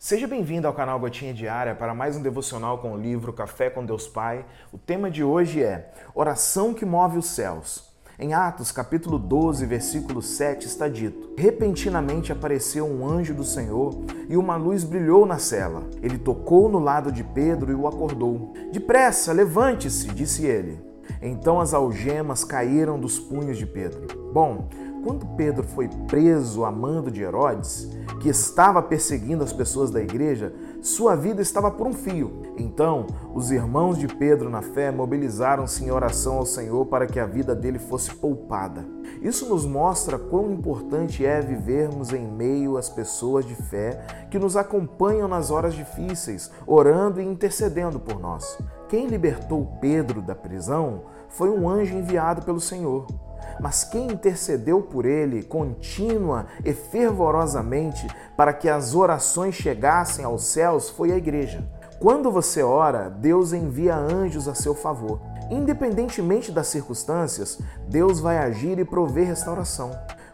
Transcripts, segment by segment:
Seja bem-vindo ao canal Gotinha Diária para mais um devocional com o livro Café com Deus Pai. O tema de hoje é Oração que move os céus. Em Atos, capítulo 12, versículo 7, está dito: Repentinamente apareceu um anjo do Senhor e uma luz brilhou na cela. Ele tocou no lado de Pedro e o acordou. Depressa, levante-se, disse ele. Então as algemas caíram dos punhos de Pedro. Bom, quando Pedro foi preso a mando de Herodes, que estava perseguindo as pessoas da igreja, sua vida estava por um fio. Então, os irmãos de Pedro na fé mobilizaram-se em oração ao Senhor para que a vida dele fosse poupada. Isso nos mostra quão importante é vivermos em meio às pessoas de fé que nos acompanham nas horas difíceis, orando e intercedendo por nós. Quem libertou Pedro da prisão foi um anjo enviado pelo Senhor. Mas quem intercedeu por ele contínua e fervorosamente para que as orações chegassem aos céus foi a igreja. Quando você ora, Deus envia anjos a seu favor. Independentemente das circunstâncias, Deus vai agir e prover restauração.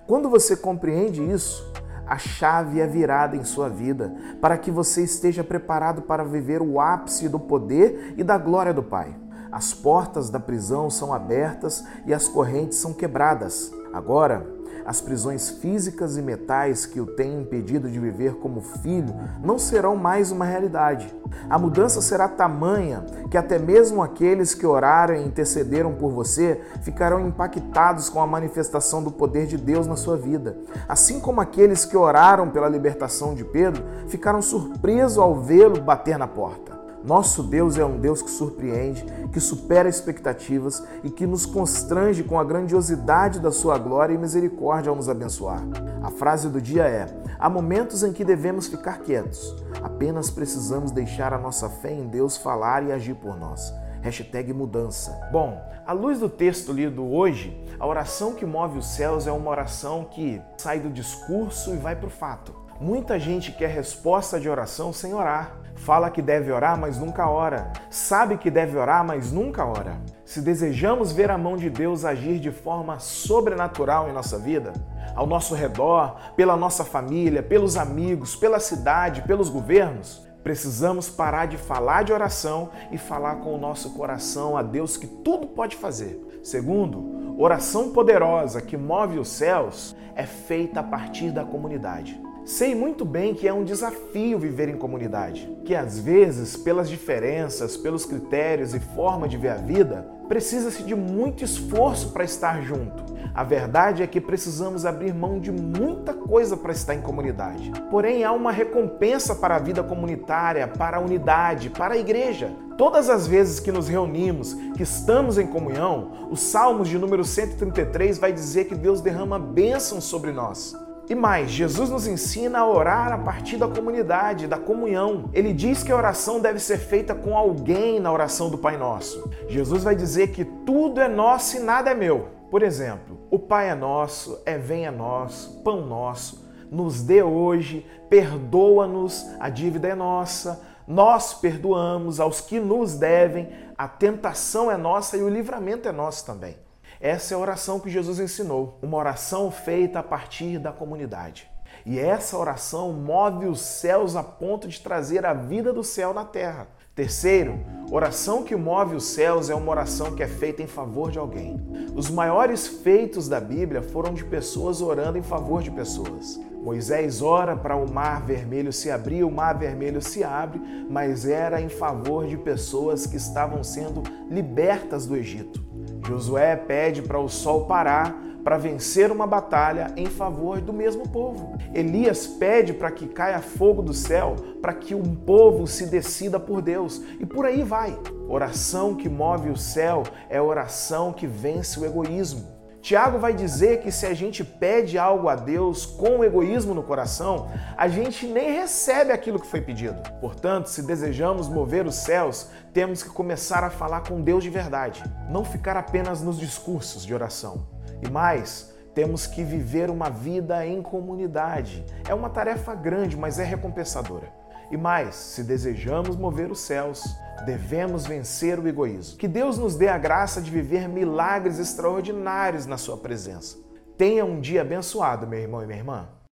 Quando você compreende isso, a chave é virada em sua vida para que você esteja preparado para viver o ápice do poder e da glória do Pai. As portas da prisão são abertas e as correntes são quebradas. Agora, as prisões físicas e metais que o têm impedido de viver como filho não serão mais uma realidade. A mudança será tamanha que até mesmo aqueles que oraram e intercederam por você ficarão impactados com a manifestação do poder de Deus na sua vida. Assim como aqueles que oraram pela libertação de Pedro ficaram surpresos ao vê-lo bater na porta. Nosso Deus é um Deus que surpreende, que supera expectativas e que nos constrange com a grandiosidade da sua glória e misericórdia ao nos abençoar. A frase do dia é: há momentos em que devemos ficar quietos, apenas precisamos deixar a nossa fé em Deus falar e agir por nós. Hashtag mudança. Bom, à luz do texto lido hoje, a oração que move os céus é uma oração que sai do discurso e vai para o fato. Muita gente quer resposta de oração sem orar. Fala que deve orar, mas nunca ora. Sabe que deve orar, mas nunca ora. Se desejamos ver a mão de Deus agir de forma sobrenatural em nossa vida, ao nosso redor, pela nossa família, pelos amigos, pela cidade, pelos governos, precisamos parar de falar de oração e falar com o nosso coração a Deus que tudo pode fazer. Segundo, oração poderosa que move os céus é feita a partir da comunidade. Sei muito bem que é um desafio viver em comunidade, que às vezes, pelas diferenças, pelos critérios e forma de ver a vida, precisa-se de muito esforço para estar junto. A verdade é que precisamos abrir mão de muita coisa para estar em comunidade. Porém, há uma recompensa para a vida comunitária, para a unidade, para a igreja. Todas as vezes que nos reunimos, que estamos em comunhão, os Salmos de número 133 vai dizer que Deus derrama bênçãos sobre nós. E mais, Jesus nos ensina a orar a partir da comunidade, da comunhão. Ele diz que a oração deve ser feita com alguém na oração do Pai Nosso. Jesus vai dizer que tudo é nosso e nada é meu. Por exemplo, o Pai é nosso, é venha nosso, pão nosso, nos dê hoje, perdoa-nos, a dívida é nossa, nós perdoamos aos que nos devem, a tentação é nossa e o livramento é nosso também. Essa é a oração que Jesus ensinou, uma oração feita a partir da comunidade. E essa oração move os céus a ponto de trazer a vida do céu na terra. Terceiro, oração que move os céus é uma oração que é feita em favor de alguém. Os maiores feitos da Bíblia foram de pessoas orando em favor de pessoas. Moisés ora para o mar vermelho se abrir, o mar vermelho se abre, mas era em favor de pessoas que estavam sendo libertas do Egito. Josué pede para o sol parar para vencer uma batalha em favor do mesmo povo. Elias pede para que caia fogo do céu para que um povo se decida por Deus. E por aí vai. Oração que move o céu é oração que vence o egoísmo. Tiago vai dizer que se a gente pede algo a Deus com egoísmo no coração, a gente nem recebe aquilo que foi pedido. Portanto, se desejamos mover os céus, temos que começar a falar com Deus de verdade, não ficar apenas nos discursos de oração. E mais, temos que viver uma vida em comunidade. É uma tarefa grande, mas é recompensadora. E mais, se desejamos mover os céus, devemos vencer o egoísmo. Que Deus nos dê a graça de viver milagres extraordinários na Sua presença. Tenha um dia abençoado, meu irmão e minha irmã.